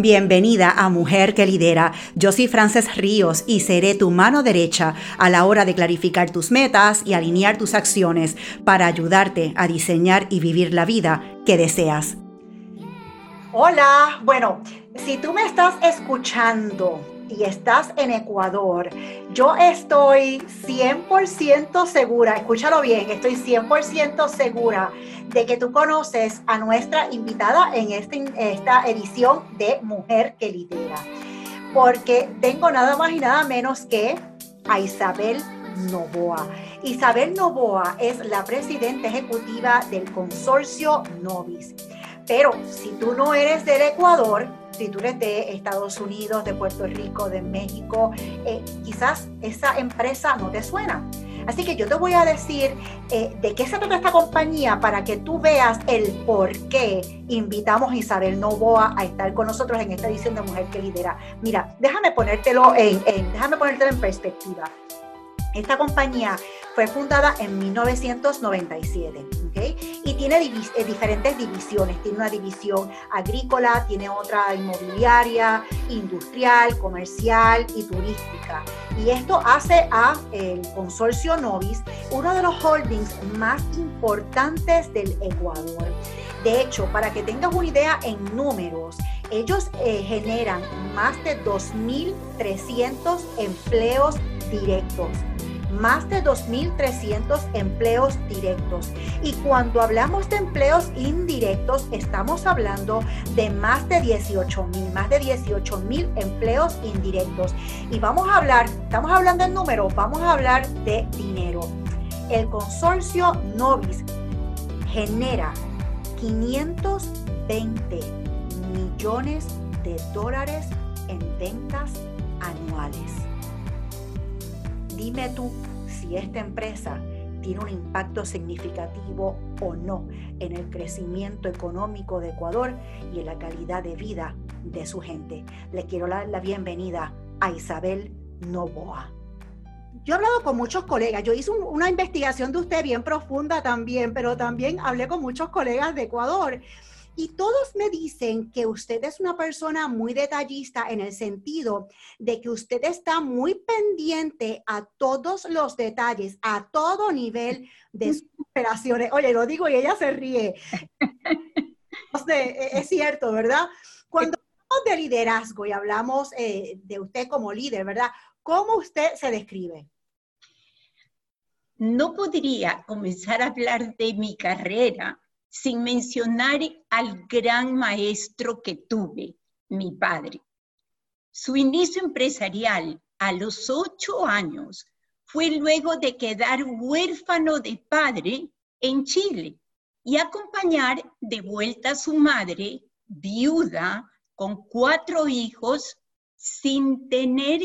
Bienvenida a Mujer que Lidera. Yo soy Frances Ríos y seré tu mano derecha a la hora de clarificar tus metas y alinear tus acciones para ayudarte a diseñar y vivir la vida que deseas. Hola, bueno, si tú me estás escuchando y estás en Ecuador, yo estoy 100% segura, escúchalo bien, estoy 100% segura de que tú conoces a nuestra invitada en este, esta edición de Mujer que Lidera, porque tengo nada más y nada menos que a Isabel Novoa. Isabel Novoa es la presidenta ejecutiva del consorcio Novis. Pero si tú no eres del Ecuador, tú de Estados Unidos, de Puerto Rico, de México, eh, quizás esa empresa no te suena. Así que yo te voy a decir eh, de qué se trata esta compañía para que tú veas el por qué invitamos a Isabel Novoa a estar con nosotros en esta edición de Mujer que Lidera. Mira, déjame ponértelo en, déjame ponértelo en perspectiva. Esta compañía fue fundada en 1997 y tiene eh, diferentes divisiones. Tiene una división agrícola, tiene otra inmobiliaria, industrial, comercial y turística. Y esto hace a el consorcio Novis uno de los holdings más importantes del Ecuador. De hecho, para que tengas una idea en números, ellos eh, generan más de 2.300 empleos directos más de 2.300 empleos directos. Y cuando hablamos de empleos indirectos, estamos hablando de más de 18.000, más de 18.000 empleos indirectos. Y vamos a hablar, estamos hablando en números, vamos a hablar de dinero. El consorcio Novis genera 520 millones de dólares en ventas anuales. Dime tú si esta empresa tiene un impacto significativo o no en el crecimiento económico de Ecuador y en la calidad de vida de su gente. Le quiero dar la bienvenida a Isabel Novoa. Yo he hablado con muchos colegas, yo hice una investigación de usted bien profunda también, pero también hablé con muchos colegas de Ecuador y todos me dicen que usted es una persona muy detallista en el sentido de que usted está muy pendiente a todos los detalles, a todo nivel de sus operaciones. Oye, lo digo y ella se ríe. E, es cierto, ¿verdad? Cuando hablamos de liderazgo y hablamos eh, de usted como líder, ¿verdad? ¿Cómo usted se describe? No podría comenzar a hablar de mi carrera sin mencionar al gran maestro que tuve, mi padre. Su inicio empresarial a los ocho años fue luego de quedar huérfano de padre en Chile y acompañar de vuelta a su madre, viuda, con cuatro hijos, sin tener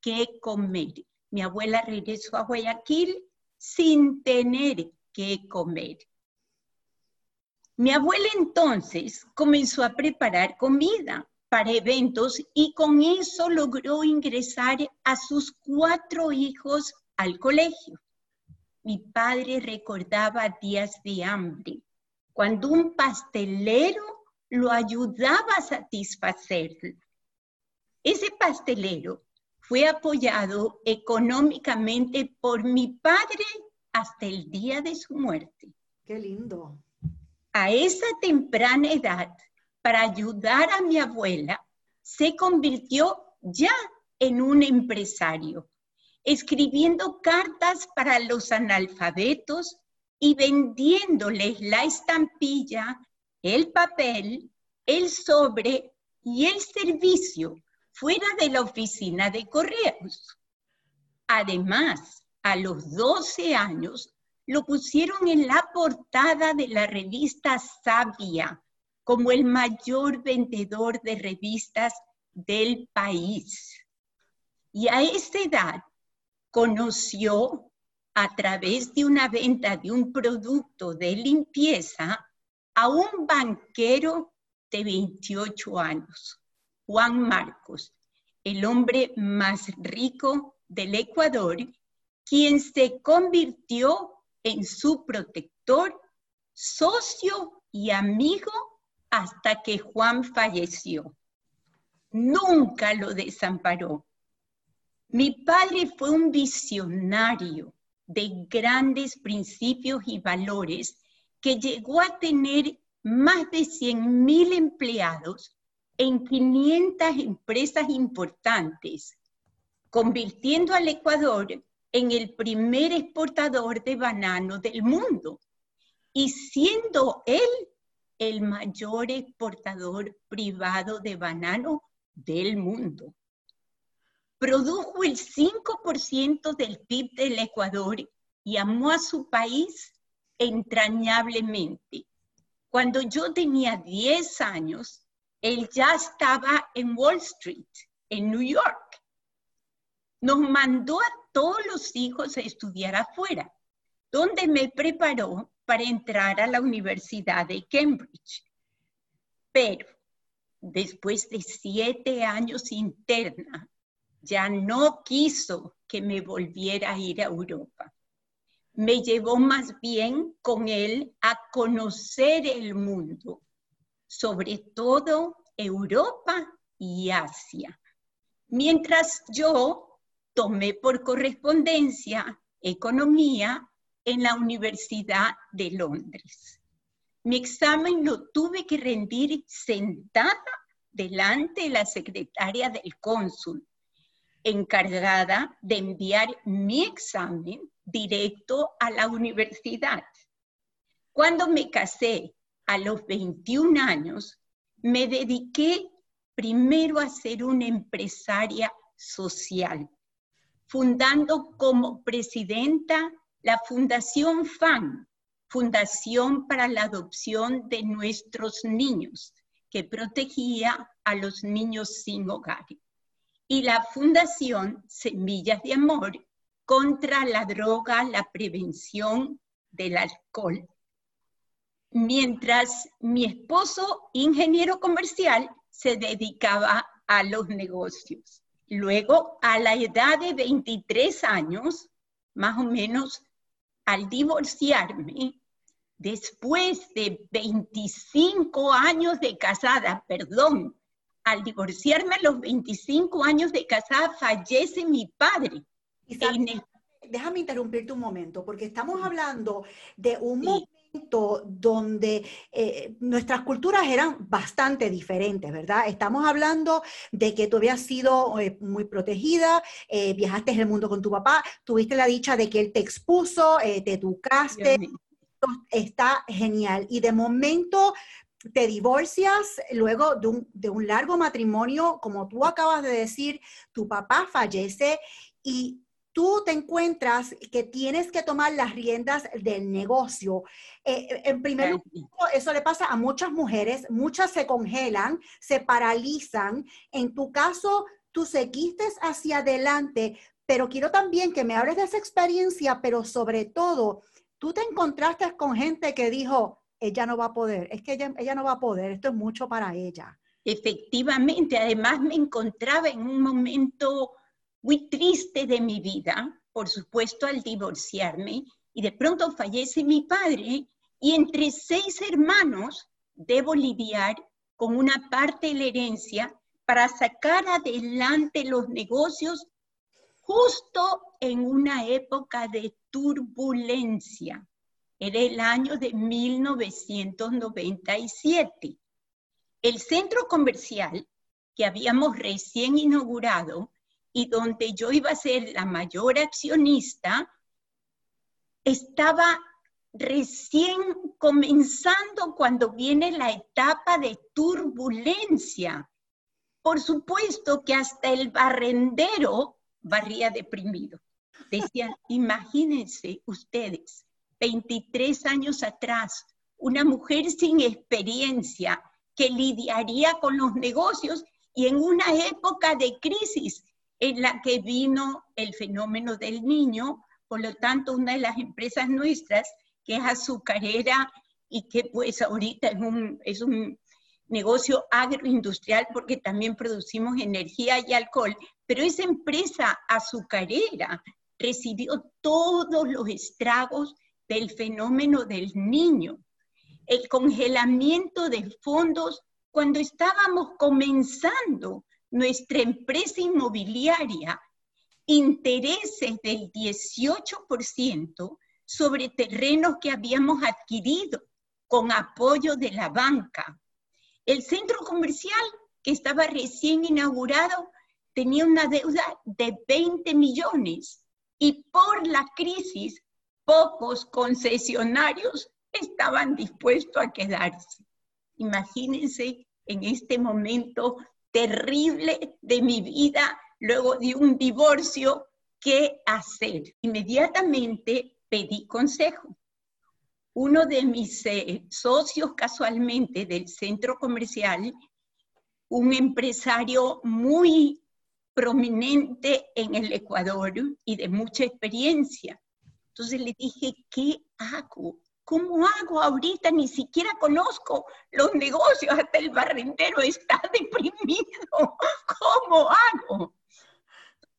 que comer. Mi abuela regresó a Guayaquil sin tener que comer. Mi abuela entonces comenzó a preparar comida para eventos y con eso logró ingresar a sus cuatro hijos al colegio. Mi padre recordaba días de hambre, cuando un pastelero lo ayudaba a satisfacerlo. Ese pastelero fue apoyado económicamente por mi padre hasta el día de su muerte. Qué lindo a esa temprana edad, para ayudar a mi abuela, se convirtió ya en un empresario, escribiendo cartas para los analfabetos y vendiéndoles la estampilla, el papel, el sobre y el servicio fuera de la oficina de correos. Además, a los 12 años lo pusieron en la portada de la revista Sabia como el mayor vendedor de revistas del país. Y a esa edad conoció a través de una venta de un producto de limpieza a un banquero de 28 años, Juan Marcos, el hombre más rico del Ecuador, quien se convirtió en su protector, socio y amigo hasta que Juan falleció. nunca lo desamparó. Mi padre fue un visionario de grandes principios y valores que llegó a tener más de 100.000 empleados en 500 empresas importantes, convirtiendo al Ecuador en el primer exportador de banano del mundo y siendo él el mayor exportador privado de banano del mundo. Produjo el 5% del PIB del Ecuador y amó a su país entrañablemente. Cuando yo tenía 10 años, él ya estaba en Wall Street, en New York. Nos mandó a todos los hijos a estudiar afuera, donde me preparó para entrar a la Universidad de Cambridge. Pero después de siete años interna, ya no quiso que me volviera a ir a Europa. Me llevó más bien con él a conocer el mundo, sobre todo Europa y Asia. Mientras yo tomé por correspondencia economía en la Universidad de Londres. Mi examen lo tuve que rendir sentada delante de la secretaria del cónsul, encargada de enviar mi examen directo a la universidad. Cuando me casé a los 21 años, me dediqué primero a ser una empresaria social, fundando como presidenta la Fundación FAN, Fundación para la Adopción de Nuestros Niños, que protegía a los niños sin hogar. Y la Fundación Semillas de Amor contra la droga, la prevención del alcohol. Mientras mi esposo, ingeniero comercial, se dedicaba a los negocios. Luego, a la edad de 23 años, más o menos al divorciarme, después de 25 años de casada, perdón, al divorciarme a los 25 años de casada, fallece mi padre. Déjame interrumpirte un momento, porque estamos hablando de un momento donde eh, nuestras culturas eran bastante diferentes, ¿verdad? Estamos hablando de que tú habías sido eh, muy protegida, eh, viajaste en el mundo con tu papá, tuviste la dicha de que él te expuso, te educaste, está genial. Y de momento te divorcias luego de un, de un, largo matrimonio, como tú acabas de decir, tu papá fallece y tú te encuentras que tienes que tomar las riendas del negocio. Eh, eh, en primer lugar, eso le pasa a muchas mujeres, muchas se congelan, se paralizan. En tu caso, tú seguiste hacia adelante, pero quiero también que me hables de esa experiencia, pero sobre todo, tú te encontraste con gente que dijo, ella no va a poder, es que ella, ella no va a poder, esto es mucho para ella. Efectivamente, además me encontraba en un momento muy triste de mi vida, por supuesto al divorciarme, y de pronto fallece mi padre, y entre seis hermanos debo lidiar con una parte de la herencia para sacar adelante los negocios justo en una época de turbulencia. Era el año de 1997. El centro comercial que habíamos recién inaugurado y donde yo iba a ser la mayor accionista, estaba recién comenzando cuando viene la etapa de turbulencia. Por supuesto que hasta el barrendero barría deprimido. Decían, imagínense ustedes, 23 años atrás, una mujer sin experiencia que lidiaría con los negocios y en una época de crisis en la que vino el fenómeno del niño, por lo tanto, una de las empresas nuestras, que es azucarera y que pues ahorita es un, es un negocio agroindustrial porque también producimos energía y alcohol, pero esa empresa azucarera recibió todos los estragos del fenómeno del niño, el congelamiento de fondos cuando estábamos comenzando nuestra empresa inmobiliaria intereses del 18% sobre terrenos que habíamos adquirido con apoyo de la banca. El centro comercial, que estaba recién inaugurado, tenía una deuda de 20 millones y por la crisis pocos concesionarios estaban dispuestos a quedarse. Imagínense en este momento terrible de mi vida, luego de un divorcio, ¿qué hacer? Inmediatamente pedí consejo. Uno de mis eh, socios casualmente del centro comercial, un empresario muy prominente en el Ecuador y de mucha experiencia. Entonces le dije, ¿qué hago? ¿Cómo hago ahorita? Ni siquiera conozco los negocios, hasta el barrendero está deprimido. ¿Cómo hago?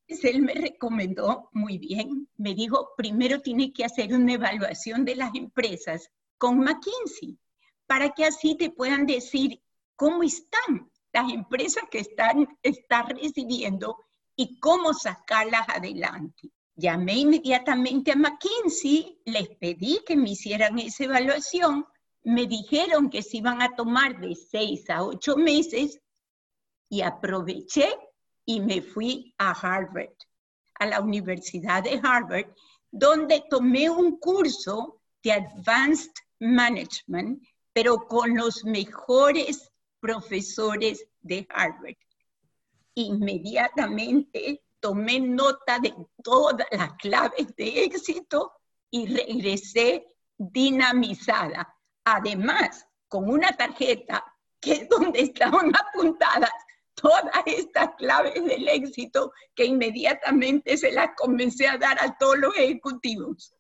él me recomendó muy bien, me dijo, primero tiene que hacer una evaluación de las empresas con McKinsey, para que así te puedan decir cómo están las empresas que están, están recibiendo y cómo sacarlas adelante. Llamé inmediatamente a McKinsey, les pedí que me hicieran esa evaluación, me dijeron que se iban a tomar de seis a ocho meses y aproveché y me fui a Harvard, a la Universidad de Harvard, donde tomé un curso de Advanced Management, pero con los mejores profesores de Harvard. Inmediatamente tomé nota de todas las claves de éxito y regresé dinamizada. Además, con una tarjeta que es donde estaban apuntadas todas estas claves del éxito que inmediatamente se las comencé a dar a todos los ejecutivos.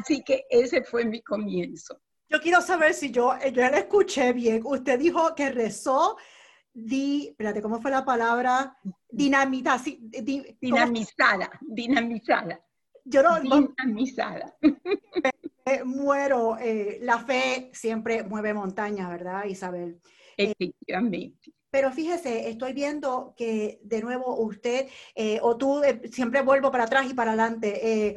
Así que ese fue mi comienzo. Yo quiero saber si yo, yo la escuché bien. Usted dijo que rezó, di, espérate, ¿cómo fue la palabra? Dinamita, sí, dinamizada, dinamizada. Yo no, dinamizada. muero, eh, la fe siempre mueve montaña, ¿verdad, Isabel? Efectivamente. Pero fíjese, estoy viendo que de nuevo usted, eh, o tú, eh, siempre vuelvo para atrás y para adelante, eh,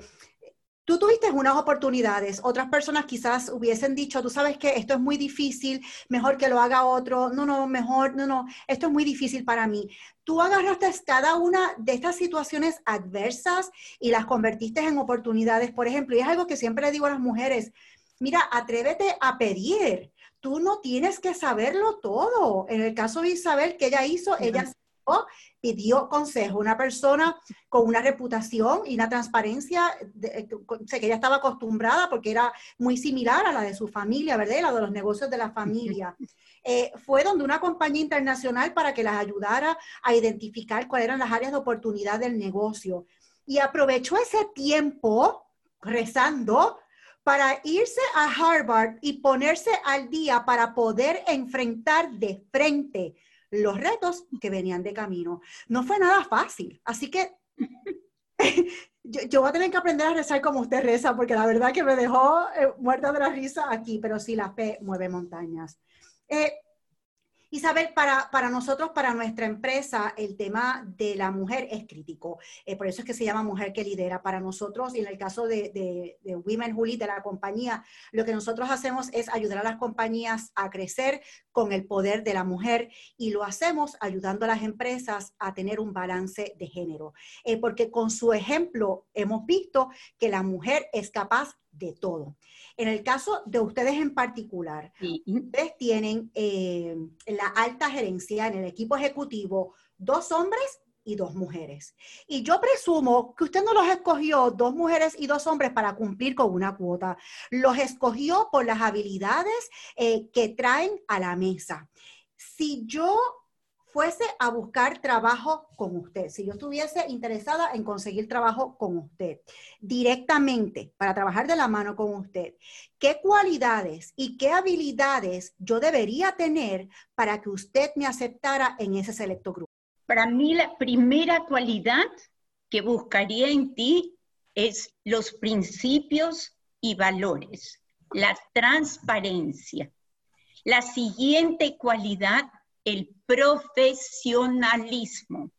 tú tuviste unas oportunidades, otras personas quizás hubiesen dicho, tú sabes que esto es muy difícil, mejor que lo haga otro, no, no, mejor, no, no, esto es muy difícil para mí. Tú agarraste cada una de estas situaciones adversas y las convertiste en oportunidades, por ejemplo, y es algo que siempre le digo a las mujeres, mira, atrévete a pedir tú no tienes que saberlo todo. En el caso de Isabel, que ella hizo, ella pidió consejo, una persona con una reputación y una transparencia, eh, sé que ella estaba acostumbrada porque era muy similar a la de su familia, ¿verdad? La de los negocios de la familia. Eh, fue donde una compañía internacional para que las ayudara a identificar cuáles eran las áreas de oportunidad del negocio. Y aprovechó ese tiempo rezando para irse a Harvard y ponerse al día para poder enfrentar de frente los retos que venían de camino. No fue nada fácil, así que yo, voy a tener que aprender a rezar como usted reza, porque la verdad que me dejó eh, muerta de la risa aquí, pero sí la fe mueve montañas. Eh, Isabel, para, para nosotros, para nuestra empresa, el tema de la mujer es crítico. Eh, por eso es que se llama Mujer que Lidera. Para nosotros, y en el caso de, de, Women Who Lead, de la compañía, lo que nosotros hacemos es ayudar a las compañías a crecer con el poder de la mujer y lo hacemos ayudando a las empresas a tener un balance de género. Eh, porque con su ejemplo hemos visto que la mujer es capaz de todo. En el caso de ustedes en particular, ustedes tienen eh, en la alta gerencia, en el equipo ejecutivo, dos hombres y dos mujeres. Y yo presumo que usted no los escogió dos mujeres y dos hombres para cumplir con una cuota. Los escogió por las habilidades eh, que traen a la mesa. Si yo fuese a buscar trabajo con usted, si yo estuviese interesada en conseguir trabajo con usted directamente para trabajar de la mano con usted, ¿qué cualidades y qué habilidades yo debería tener para que usted me aceptara en ese selecto grupo? Para mí la primera cualidad que buscaría en ti es los principios y valores, la transparencia. La siguiente cualidad el profesionalismo.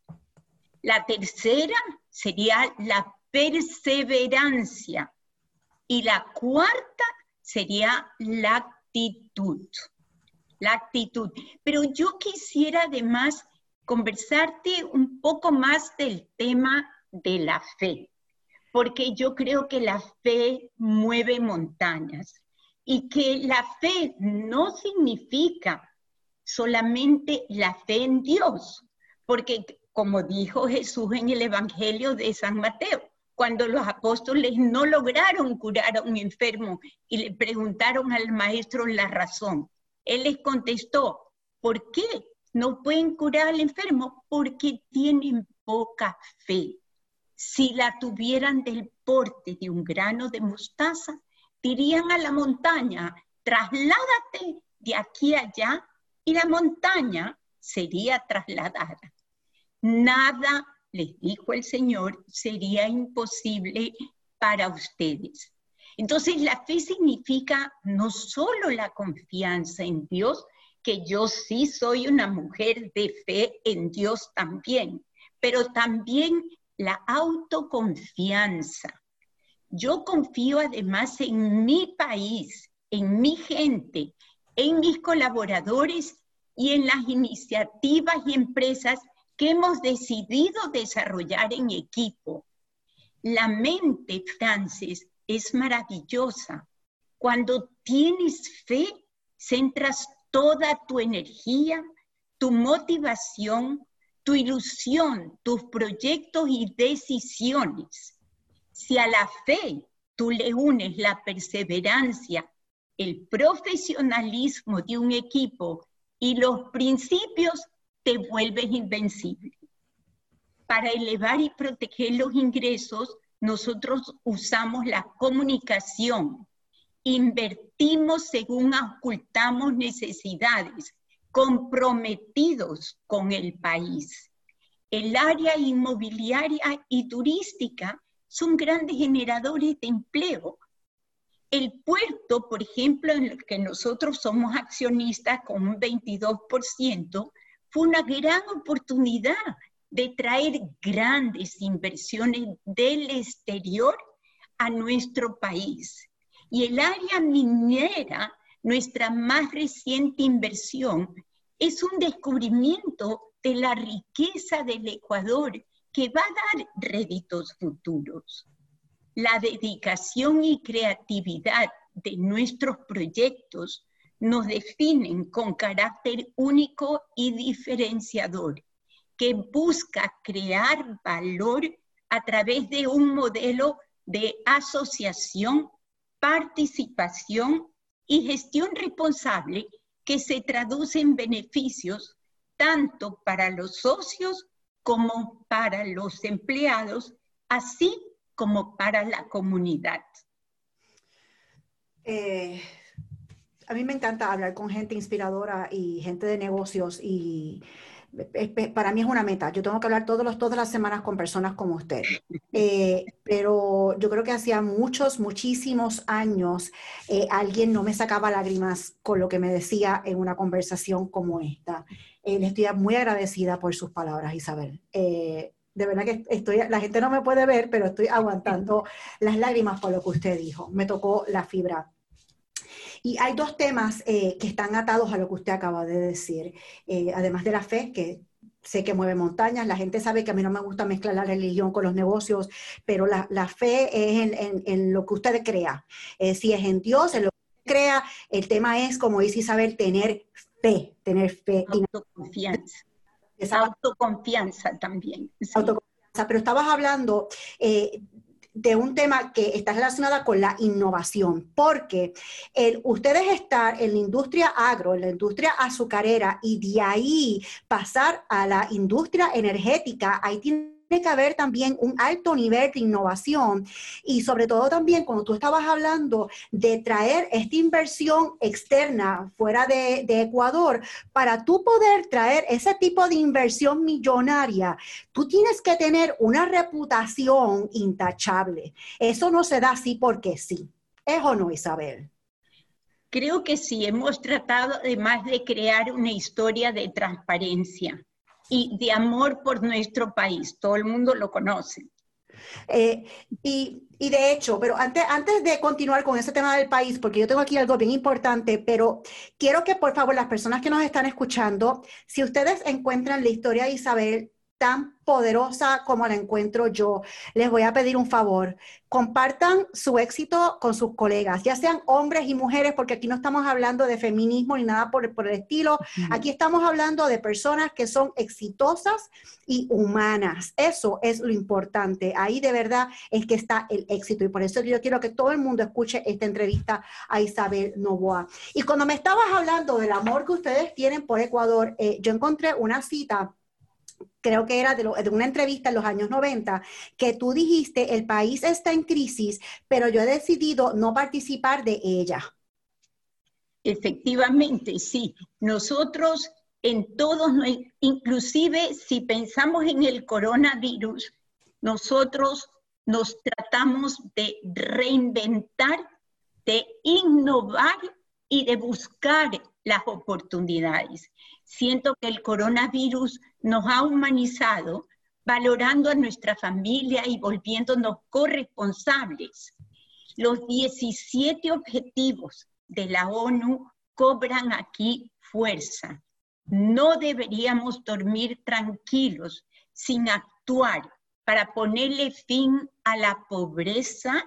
La tercera sería la perseverancia. Y la cuarta sería la actitud. La actitud. Pero yo quisiera además conversarte un poco más del tema de la fe, porque yo creo que la fe mueve montañas y que la fe no significa solamente la fe en Dios, porque como dijo Jesús en el Evangelio de San Mateo, cuando los apóstoles no lograron curar a un enfermo y le preguntaron al maestro la razón, él les contestó, ¿por qué no pueden curar al enfermo? Porque tienen poca fe. Si la tuvieran del porte de un grano de mostaza, dirían a la montaña, trasládate de aquí allá y la montaña sería trasladada. Nada, les dijo el Señor, sería imposible para ustedes. Entonces la fe significa no solo la confianza en Dios, que yo sí soy una mujer de fe en Dios también, pero también la autoconfianza, yo confío además en mi país, en mi gente, en mis colaboradores y en las iniciativas y empresas que hemos decidido desarrollar en equipo. La mente, Francis, es maravillosa. Cuando tienes fe, centras toda tu energía, tu motivación, tu ilusión, tus proyectos y decisiones si a la fe tú le unes la perseverancia, el profesionalismo de un equipo y los principios, te vuelves invencible. Para elevar y proteger los ingresos, nosotros usamos la comunicación, invertimos según ocultamos necesidades, comprometidos con el país. El área inmobiliaria y turística son grandes generadores de empleo. El puerto, por ejemplo, en el que nosotros somos accionistas con un 22%, fue una gran oportunidad de traer grandes inversiones del exterior a nuestro país. Y el área minera, nuestra más reciente inversión, es un descubrimiento de la riqueza del Ecuador que va a dar réditos futuros. La dedicación y creatividad de nuestros proyectos nos definen con carácter único y diferenciador, que busca crear valor a través de un modelo de asociación, participación y gestión responsable que se traduce en beneficios tanto para los socios como para los empleados, así como para la comunidad. Eh, a mí me encanta hablar con gente inspiradora y gente de negocios y para mí es una meta. Yo tengo que hablar todos los, todas las semanas con personas como usted. Eh, pero yo creo que hacía muchos, muchísimos años eh, alguien no me sacaba lágrimas con lo que me decía en una conversación como esta. Eh, le estoy muy agradecida por sus palabras, Isabel. De verdad que estoy, la gente no me puede ver, pero estoy aguantando las lágrimas por lo que usted dijo. Me tocó la fibra y hay dos temas eh, que están atados a lo que usted acaba de decir, eh, además de la fe, que sé que mueve montañas, la gente sabe que a mí no me gusta mezclar la religión con los negocios, pero la, fe es en, lo que usted crea. Eh, si es en Dios, en lo que crea, el tema es, como dice Isabel, tener fe, tener fe. Autoconfianza. Autoconfianza también. Autoconfianza, pero estabas hablando de un tema que está relacionado con la innovación, porque el, ustedes estar en la industria agro, en la industria azucarera y de ahí pasar a la industria energética, ahí tienen que haber también un alto nivel de innovación y sobre todo también cuando tú estabas hablando de traer esta inversión externa fuera de, Ecuador, para tú poder traer ese tipo de inversión millonaria, tú tienes que tener una reputación intachable. Eso no se da así porque sí. ¿Es o no, Isabel? Creo que sí, hemos tratado además de crear una historia de transparencia y de amor por nuestro país. Todo el mundo lo conoce. Eh, y, y, de hecho, pero antes, antes de continuar con ese tema del país, porque yo tengo aquí algo bien importante, pero quiero que por favor las personas que nos están escuchando, si ustedes encuentran la historia de Isabel tan poderosa como la encuentro yo. Les voy a pedir un favor. Compartan su éxito con sus colegas, ya sean hombres y mujeres, porque aquí no estamos hablando de feminismo ni nada por, por el estilo. Aquí estamos hablando de personas que son exitosas y humanas. Eso es lo importante. Ahí de verdad es que está el éxito. Y por eso yo quiero que todo el mundo escuche esta entrevista a Isabel Novoa. Y cuando me estabas hablando del amor que ustedes tienen por Ecuador, eh, yo encontré una cita creo que era de, una entrevista en los años 90, que tú dijiste, el país está en crisis, pero yo he decidido no participar de ella. Efectivamente, sí. Nosotros en todos, inclusive si pensamos en el coronavirus, nosotros nos tratamos de reinventar, de innovar y de buscar las oportunidades. Siento que el coronavirus nos ha humanizado, valorando a nuestra familia y volviéndonos corresponsables. Los 17 objetivos de la ONU cobran aquí fuerza. No deberíamos dormir tranquilos sin actuar para ponerle fin a la pobreza,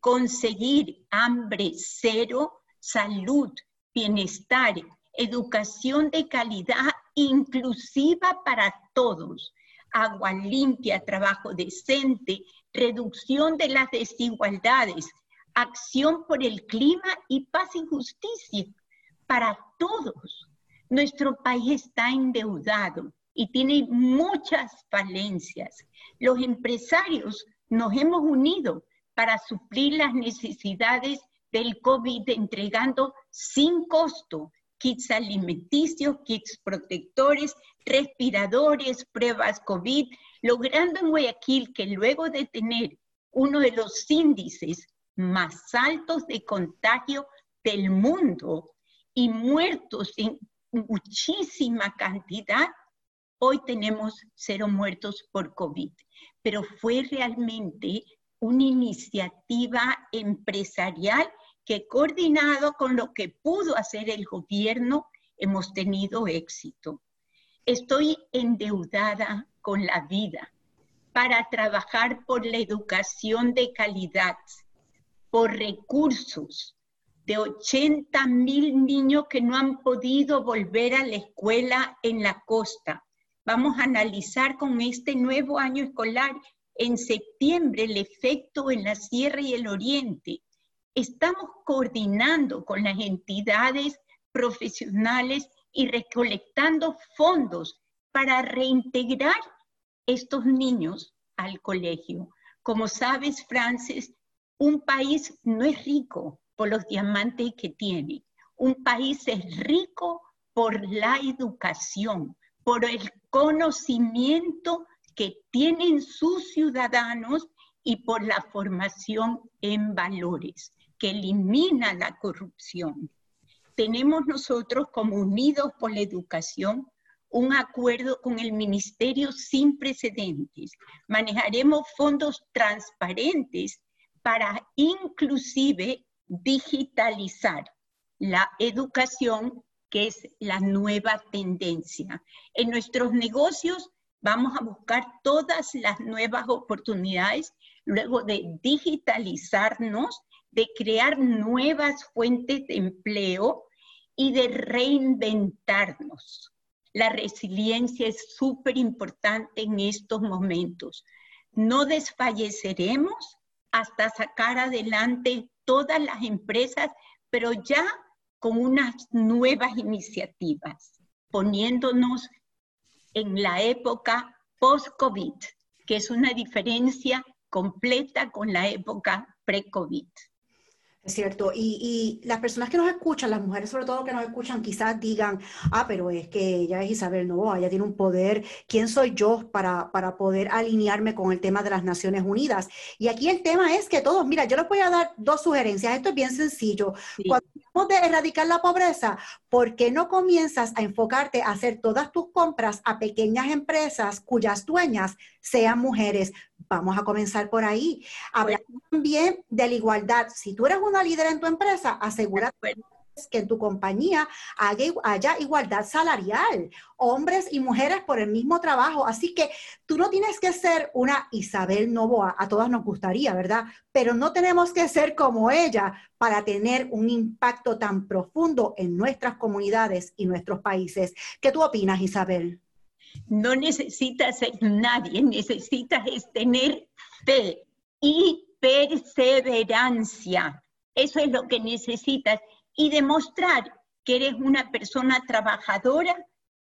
conseguir hambre cero, salud, bienestar, educación de calidad inclusiva para todos, agua limpia, trabajo decente, reducción de las desigualdades, acción por el clima y paz y justicia para todos. Nuestro país está endeudado y tiene muchas falencias. Los empresarios nos hemos unido para suplir las necesidades del COVID entregando sin costo kits alimenticios, kits protectores, respiradores, pruebas COVID, logrando en Guayaquil que luego de tener uno de los índices más altos de contagio del mundo y muertos en muchísima cantidad, hoy tenemos cero muertos por COVID. Pero fue realmente una iniciativa empresarial que coordinado con lo que pudo hacer el gobierno, hemos tenido éxito. Estoy endeudada con la vida para trabajar por la educación de calidad, por recursos de 80 mil niños que no han podido volver a la escuela en la costa. Vamos a analizar con este nuevo año escolar en septiembre el efecto en la Sierra y el Oriente estamos coordinando con las entidades profesionales y recolectando fondos para reintegrar estos niños al colegio. Como sabes, Francis, un país no es rico por los diamantes que tiene. Un país es rico por la educación, por el conocimiento que tienen sus ciudadanos y por la formación en valores que elimina la corrupción. Tenemos nosotros como Unidos por la Educación un acuerdo con el Ministerio sin precedentes. Manejaremos fondos transparentes para inclusive digitalizar la educación, que es la nueva tendencia. En nuestros negocios vamos a buscar todas las nuevas oportunidades luego de digitalizarnos de crear nuevas fuentes de empleo y de reinventarnos. La resiliencia es súper importante en estos momentos. No desfalleceremos hasta sacar adelante todas las empresas, pero ya con unas nuevas iniciativas, poniéndonos en la época post-COVID, que es una diferencia completa con la época pre-COVID. Es cierto, y, las personas que nos escuchan, las mujeres sobre todo que nos escuchan, quizás digan, ah, pero es que ella es Isabel Novoa, ella tiene un poder, ¿quién soy yo para, para poder alinearme con el tema de las Naciones Unidas? Y aquí el tema es que todos, mira, yo les voy a dar dos sugerencias, esto es bien sencillo. Cuando de erradicar la pobreza, ¿por qué no comienzas a enfocarte a hacer todas tus compras a pequeñas empresas cuyas dueñas sean mujeres? Vamos a comenzar por ahí. Hablar también de la igualdad. Si tú eres una líder en tu empresa, asegúrate que en tu compañía haya, igualdad salarial, hombres y mujeres por el mismo trabajo. Así que tú no tienes que ser una Isabel Novoa, a todas nos gustaría, ¿verdad? Pero no tenemos que ser como ella para tener un impacto tan profundo en nuestras comunidades y nuestros países. ¿Qué tú opinas, Isabel? No necesitas ser nadie, necesitas tener fe y perseverancia. Eso es lo que necesitas y demostrar que eres una persona trabajadora,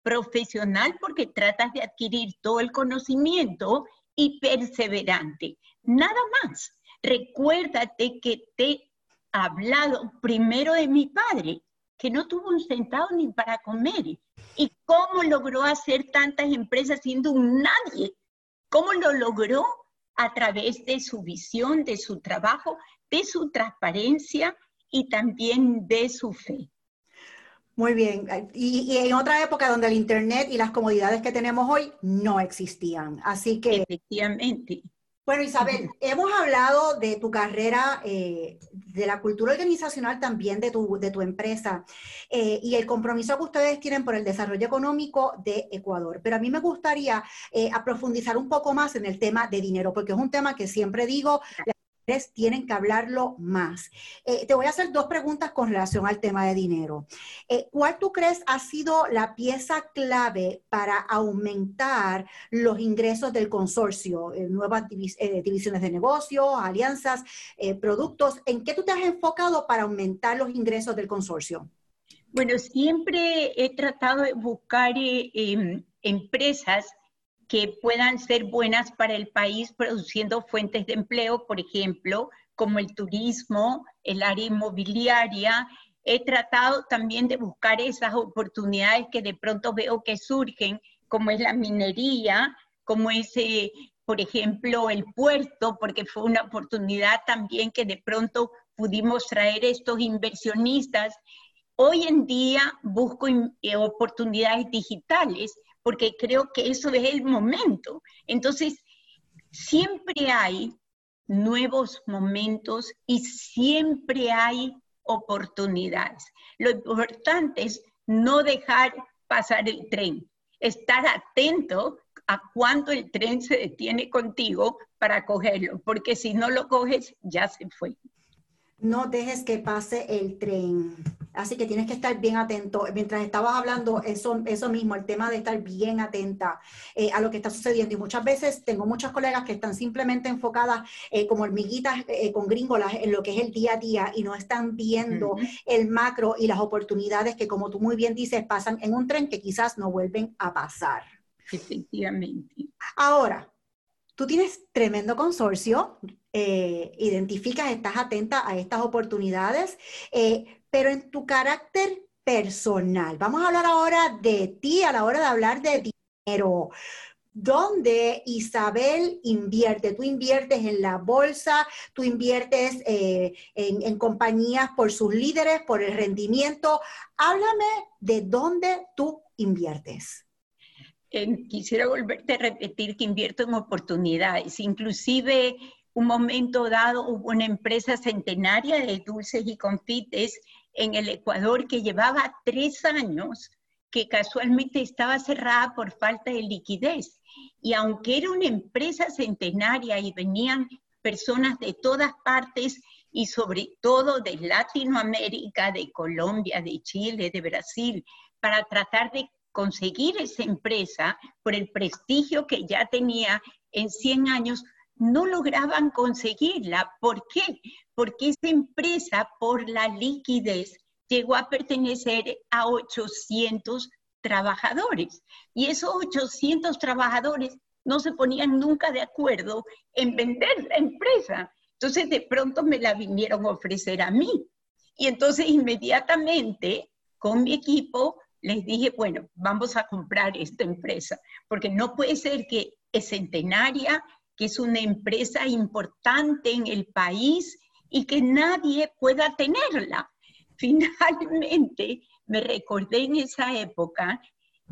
profesional, porque tratas de adquirir todo el conocimiento y perseverante. Nada más. Recuérdate que te he hablado primero de mi padre, que no tuvo un centavo ni para comer. ¿Y cómo logró hacer tantas empresas siendo un nadie? ¿Cómo lo logró? A través de su visión, de su trabajo, de su transparencia y también de su fe. Muy bien. Y, en otra época donde el Internet y las comodidades que tenemos hoy no existían. Así que... Efectivamente. Bueno, Isabel, hemos hablado de tu carrera, eh, de la cultura organizacional también de tu, de tu empresa eh, y el compromiso que ustedes tienen por el desarrollo económico de Ecuador. Pero a mí me gustaría eh, profundizar un poco más en el tema de dinero, porque es un tema que siempre digo, tienen que hablarlo más. Eh, te voy a hacer dos preguntas con relación al tema de dinero. Eh, ¿Cuál tú crees ha sido la pieza clave para aumentar los ingresos del consorcio? Eh, nuevas divisiones de negocios, alianzas, productos. ¿En qué tú te has enfocado para aumentar los ingresos del consorcio? Bueno, siempre he tratado de buscar em, empresas que puedan ser buenas para el país produciendo fuentes de empleo, por ejemplo, como el turismo, el área inmobiliaria. He tratado también de buscar esas oportunidades que de pronto veo que surgen, como es la minería, como es, eh, por ejemplo, el puerto, porque fue una oportunidad también que de pronto pudimos traer estos inversionistas. Hoy en día busco eh, oportunidades digitales porque creo que eso es el momento. Entonces, siempre hay nuevos momentos y siempre hay oportunidades. Lo importante es no dejar pasar el tren, estar atento a cuándo el tren se detiene contigo para cogerlo, porque si no lo coges, ya se fue. No dejes que pase el tren. Así que tienes que estar bien atento. Mientras estabas hablando, eso, eso mismo, el tema de estar bien atenta eh, a lo que está sucediendo. Y muchas veces tengo muchas colegas que están simplemente enfocadas eh, como hormiguitas eh, con gringolas en lo que es el día a día y no están viendo el macro y las oportunidades que, como tú muy bien dices, pasan en un tren que quizás no vuelven a pasar. Efectivamente. Ahora, tú tienes tremendo consorcio, identificas, estás atenta a estas oportunidades pero en tu carácter personal. Vamos a hablar ahora de ti a la hora de hablar de dinero. ¿Dónde Isabel invierte? Tú inviertes en la bolsa, tú inviertes eh, en, compañías por sus líderes, por el rendimiento. Háblame de dónde tú inviertes. quisiera volverte a repetir que invierto en oportunidades, inclusive un momento dado hubo una empresa centenaria de dulces y confites en el Ecuador que llevaba tres años que casualmente estaba cerrada por falta de liquidez. Y aunque era una empresa centenaria y venían personas de todas partes y sobre todo de Latinoamérica, de Colombia, de Chile, de Brasil, para tratar de conseguir esa empresa por el prestigio que ya tenía en 100 años, no lograban conseguirla. ¿Por qué? Porque esa empresa, por la liquidez, llegó a pertenecer a 800 trabajadores. Y esos 800 trabajadores no se ponían nunca de acuerdo en vender la empresa. Entonces de pronto me la vinieron a ofrecer a mí. Y entonces inmediatamente con mi equipo les dije, bueno, vamos a comprar esta empresa, porque no puede ser que es centenaria, que es una empresa importante en el país y que nadie pueda tenerla. finalmente me recordé en esa época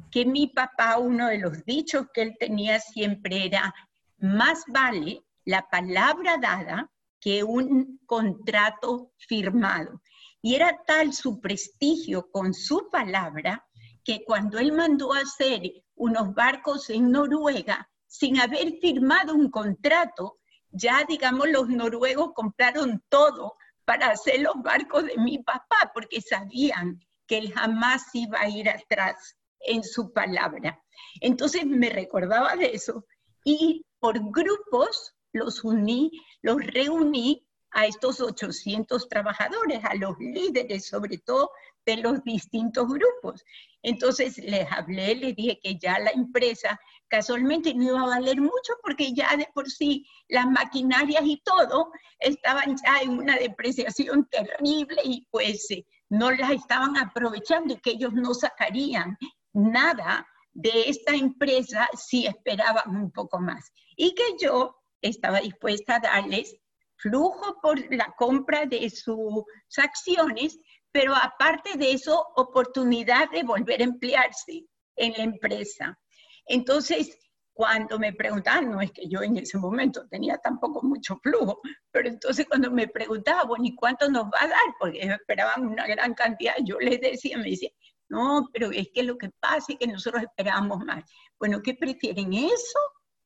que mi papá, uno de los dichos que él tenía siempre era, más vale la palabra dada que un contrato firmado. Y era tal su prestigio con su palabra que cuando él mandó a hacer unos barcos en Noruega, sin haber firmado un contrato, ya digamos los noruegos compraron todo para hacer los barcos de mi papá, porque sabían que él jamás iba a ir atrás en su palabra. Entonces me recordaba de eso y por grupos los uní, los reuní a estos 800 trabajadores, a los líderes sobre todo de los distintos grupos. Entonces les hablé, les dije que ya la empresa casualmente no iba a valer mucho porque ya de por sí las maquinarias y todo estaban ya en una depreciación terrible y pues eh, no las estaban aprovechando y que ellos no sacarían nada de esta empresa si esperaban un poco más. Y que yo estaba dispuesta a darles flujo por la compra de sus acciones, pero aparte de eso, oportunidad de volver a emplearse en la empresa. Entonces, cuando me preguntaban, no es que yo en ese momento tenía tampoco mucho flujo, pero entonces cuando me preguntaban, bueno, ¿y cuánto nos va a dar? Porque esperaban una gran cantidad, yo les decía, me decía, no, pero es que lo que pasa es que nosotros esperamos más. Bueno, ¿qué prefieren eso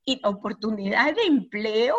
y la oportunidad de empleo?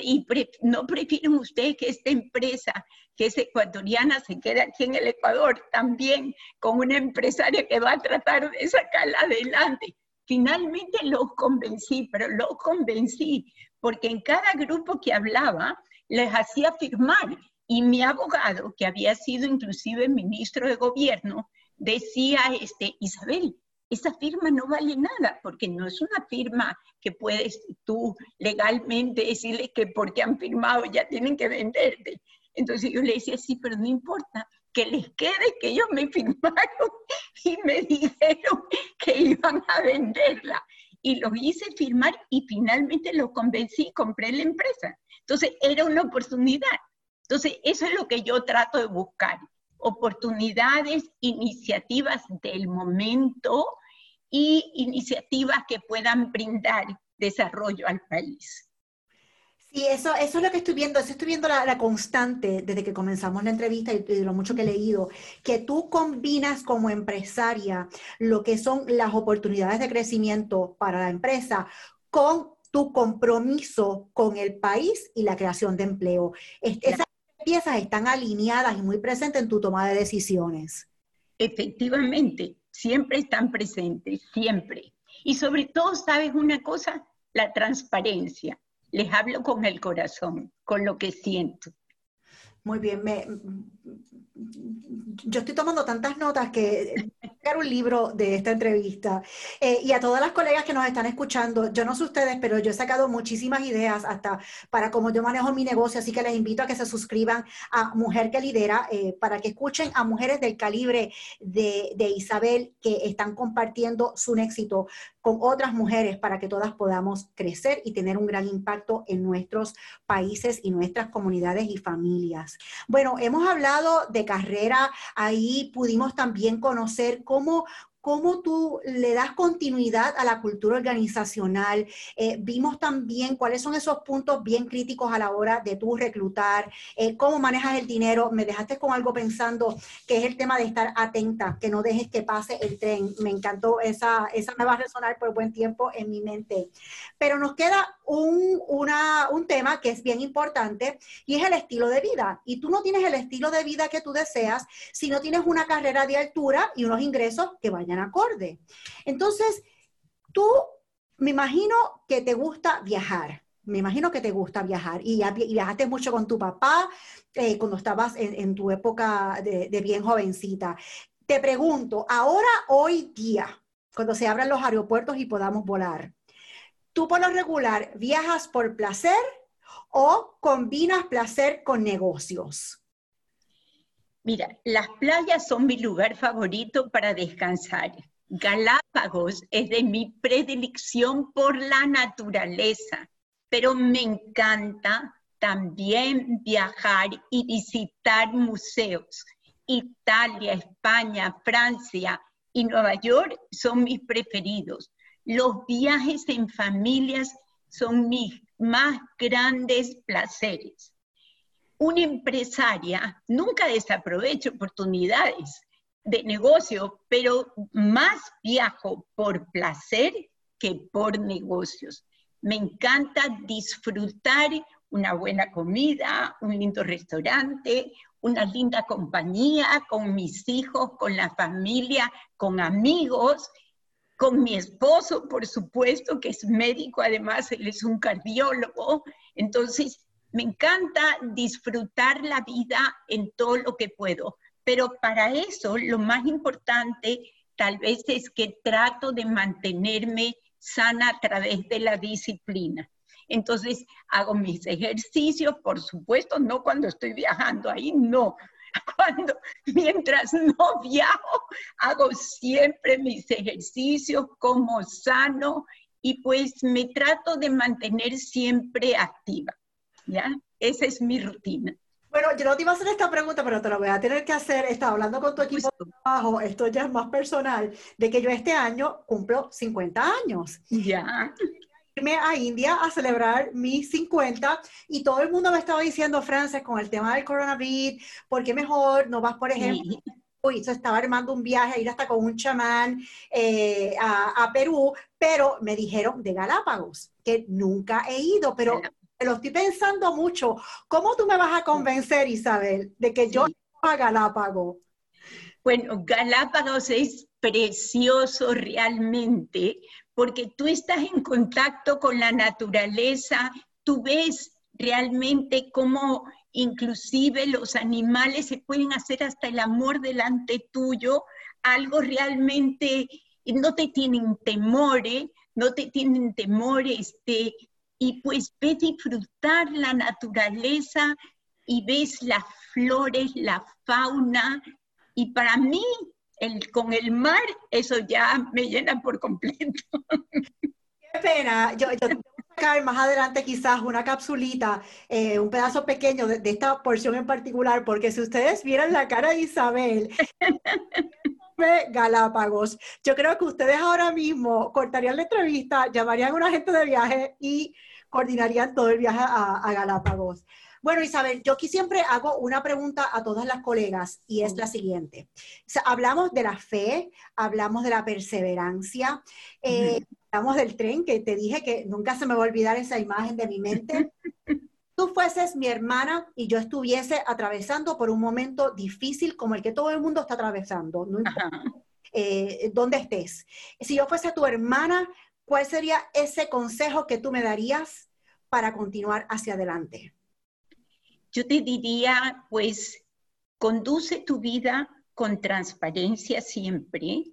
Y ¿No prefieren ustedes que esta empresa, que es ecuatoriana, se quede aquí en el Ecuador también con una empresaria que va a tratar de sacarla adelante? Finalmente los convencí, pero los convencí porque en cada grupo que hablaba les hacía firmar y mi abogado, que había sido inclusive ministro de gobierno, decía, este, Isabel, esa firma no vale nada, porque no es una firma que puedes tú legalmente decirle que porque han firmado ya tienen que venderte. Entonces yo le decía, sí, pero no importa, que les quede que ellos me firmaron y me dijeron que iban a venderla. Y lo hice firmar y finalmente lo convencí, compré la empresa. Entonces era una oportunidad. Entonces eso es lo que yo trato de buscar oportunidades, iniciativas del momento y iniciativas que puedan brindar desarrollo al país. Sí, eso, eso es lo que estoy viendo, eso estoy viendo la, constante desde que comenzamos la entrevista y, de lo mucho que he leído, que tú combinas como empresaria lo que son las oportunidades de crecimiento para la empresa con tu compromiso con el país y la creación de empleo piezas están alineadas y muy presentes en tu toma de decisiones. Efectivamente, siempre están presentes, siempre. Y sobre todo, ¿sabes una cosa? La transparencia. Les hablo con el corazón, con lo que siento. Muy bien, yo estoy tomando tantas notas que sacar un libro de esta entrevista. Eh, y a todas las colegas que nos están escuchando, yo no sé ustedes, pero yo he sacado muchísimas ideas hasta para cómo yo manejo mi negocio, así que les invito a que se suscriban a Mujer que Lidera, eh, para que escuchen a mujeres del calibre de Isabel que están compartiendo su éxito con otras mujeres para que todas podamos crecer y tener un gran impacto en nuestros países y nuestras comunidades y familias. Bueno, hemos hablado de carrera, ahí pudimos también conocer cómo cómo tú le das continuidad a la cultura organizacional. Eh, vimos también cuáles son esos puntos bien críticos a la hora de tú reclutar, eh, cómo manejas el dinero. Me dejaste con algo pensando que es el tema de estar atenta, que no dejes que pase el tren. Me encantó, esa, esa me va a resonar por buen tiempo en mi mente. Pero nos queda un, un tema que es bien importante y es el estilo de vida. Y tú no tienes el estilo de vida que tú deseas si no tienes una carrera de altura y unos ingresos que vayan acorde. Entonces, tú me imagino que te gusta viajar. Me imagino que te gusta viajar y, viajaste mucho con tu papá eh, cuando estabas en, tu época de bien jovencita. Te pregunto, ahora, hoy día, cuando se abran los aeropuertos y podamos volar, ¿tú por lo regular viajas por placer o combinas placer con negocios? Mira, las playas son mi lugar favorito para descansar. Galápagos es de mi predilección por la naturaleza, pero me encanta también viajar y visitar museos. Italia, España, Francia y Nueva York son mis preferidos. Los viajes en familias son mis más grandes placeres. Una empresaria nunca desaprovecha oportunidades de negocio, pero más viajo por placer que por negocios. Me encanta disfrutar una buena comida, un lindo restaurante, una linda compañía con mis hijos, con la familia, con amigos, con mi esposo, por supuesto, que es médico, además él es un cardiólogo. Entonces, me encanta disfrutar la vida en todo lo que puedo. Pero para eso, lo más importante tal vez es que trato de mantenerme sana a través de la disciplina. Entonces, hago mis ejercicios, por supuesto, no cuando estoy viajando, ahí no. Cuando, mientras no viajo, hago siempre mis ejercicios, como sano y pues me trato de mantener siempre activa. ¿Ya? Esa es mi rutina. Bueno, yo no te iba a hacer esta pregunta, pero te la voy a tener que hacer. Estaba hablando con tu equipo de trabajo, esto ya es más personal, de que yo este año cumplo 50 años. Ya. Irme a India a celebrar mis 50 y todo el mundo me estaba diciendo, Frances, con el tema del coronavirus, ¿por qué mejor no vas, por ejemplo? Uy, se estaba armando un viaje a ir hasta con un chamán eh, a, a Perú, pero me dijeron de Galápagos, que nunca he ido, pero lo estoy pensando mucho. ¿Cómo tú me vas a convencer, Isabel, de que yo a Galápagos? Bueno, Galápagos es precioso realmente porque tú estás en contacto con la naturaleza, tú ves realmente cómo inclusive los animales se pueden hacer hasta el amor delante tuyo, algo realmente no te tienen temor, ¿eh? no te tienen temor, este, y pues ves disfrutar la naturaleza y ves las flores, la fauna, y para mí el, con el mar eso ya me llena por completo. Qué pena, yo, yo más adelante quizás una capsulita, eh, un pedazo pequeño de, de, esta porción en particular, porque si ustedes vieran la cara de Isabel, Galápagos. Yo creo que ustedes ahora mismo cortarían la entrevista, llamarían a un agente de viaje y coordinarían todo el viaje a, Galápagos. Bueno, Isabel, yo aquí siempre hago una pregunta a todas las colegas y es la siguiente. hablamos de la fe, hablamos de la perseverancia, eh, hablamos del tren, que te dije que nunca se me va a olvidar esa imagen de mi mente. Tú fueses mi hermana y yo estuviese atravesando por un momento difícil como el que todo el mundo está atravesando, no importa eh, dónde estés. Si yo fuese tu hermana, ¿cuál sería ese consejo que tú me darías para continuar hacia adelante? Yo te diría, pues, conduce tu vida con transparencia siempre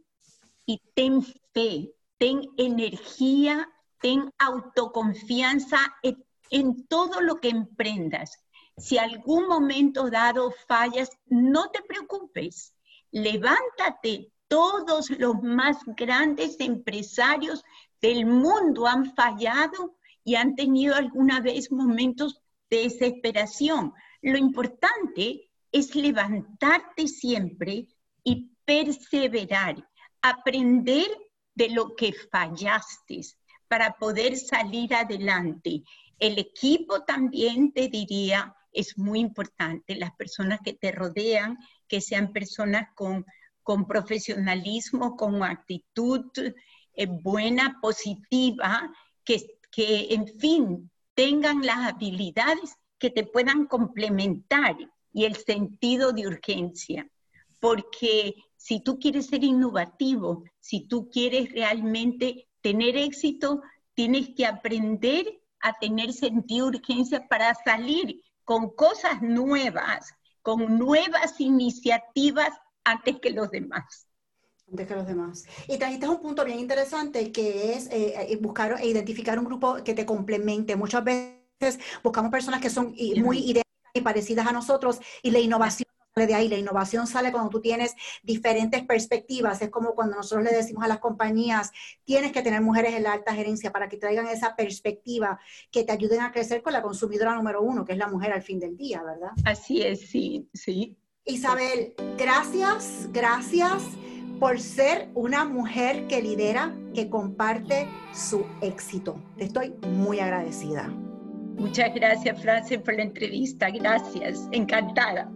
y ten fe, ten energía, ten autoconfianza en todo lo que emprendas. Si algún momento dado fallas, no te preocupes. Levántate. Todos los más grandes empresarios del mundo han fallado y han tenido alguna vez momentos de desesperación. Lo importante es levantarte siempre y perseverar, aprender de lo que fallaste para poder salir adelante. El equipo también te diría, es muy importante, las personas que te rodean, que sean personas con, con profesionalismo, con actitud eh, buena, positiva, que, que en fin tengan las habilidades que te puedan complementar y el sentido de urgencia. Porque si tú quieres ser innovativo, si tú quieres realmente tener éxito, tienes que aprender a tener sentido de urgencia para salir con cosas nuevas, con nuevas iniciativas antes que los demás. Antes que los demás. Y trajiste un punto bien interesante que es eh, eh, buscar e identificar un grupo que te complemente. Muchas veces buscamos personas que son muy idénticas y parecidas a nosotros y la innovación de ahí. La innovación sale cuando tú tienes diferentes perspectivas. Es como cuando nosotros le decimos a las compañías, tienes que tener mujeres en la alta gerencia para que traigan esa perspectiva, que te ayuden a crecer con la consumidora número uno, que es la mujer al fin del día, ¿verdad? Así es, sí, sí. Isabel, gracias, gracias por ser una mujer que lidera, que comparte su éxito. Te estoy muy agradecida. Muchas gracias, Frances, por la entrevista. Gracias, encantada.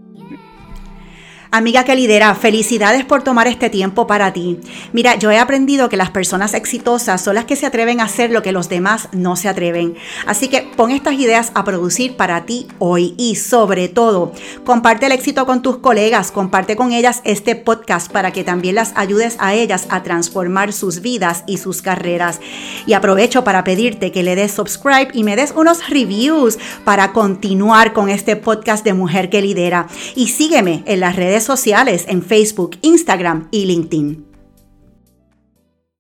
Amiga que lidera, felicidades por tomar este tiempo para ti. Mira, yo he aprendido que las personas exitosas son las que se atreven a hacer lo que los demás no se atreven. Así que pon estas ideas a producir para ti hoy y sobre todo, comparte el éxito con tus colegas, comparte con ellas este podcast para que también las ayudes a ellas a transformar sus vidas y sus carreras. Y aprovecho para pedirte que le des subscribe y me des unos reviews para continuar con este podcast de Mujer que Lidera. Y sígueme en las redes sociales en Facebook, Instagram y LinkedIn.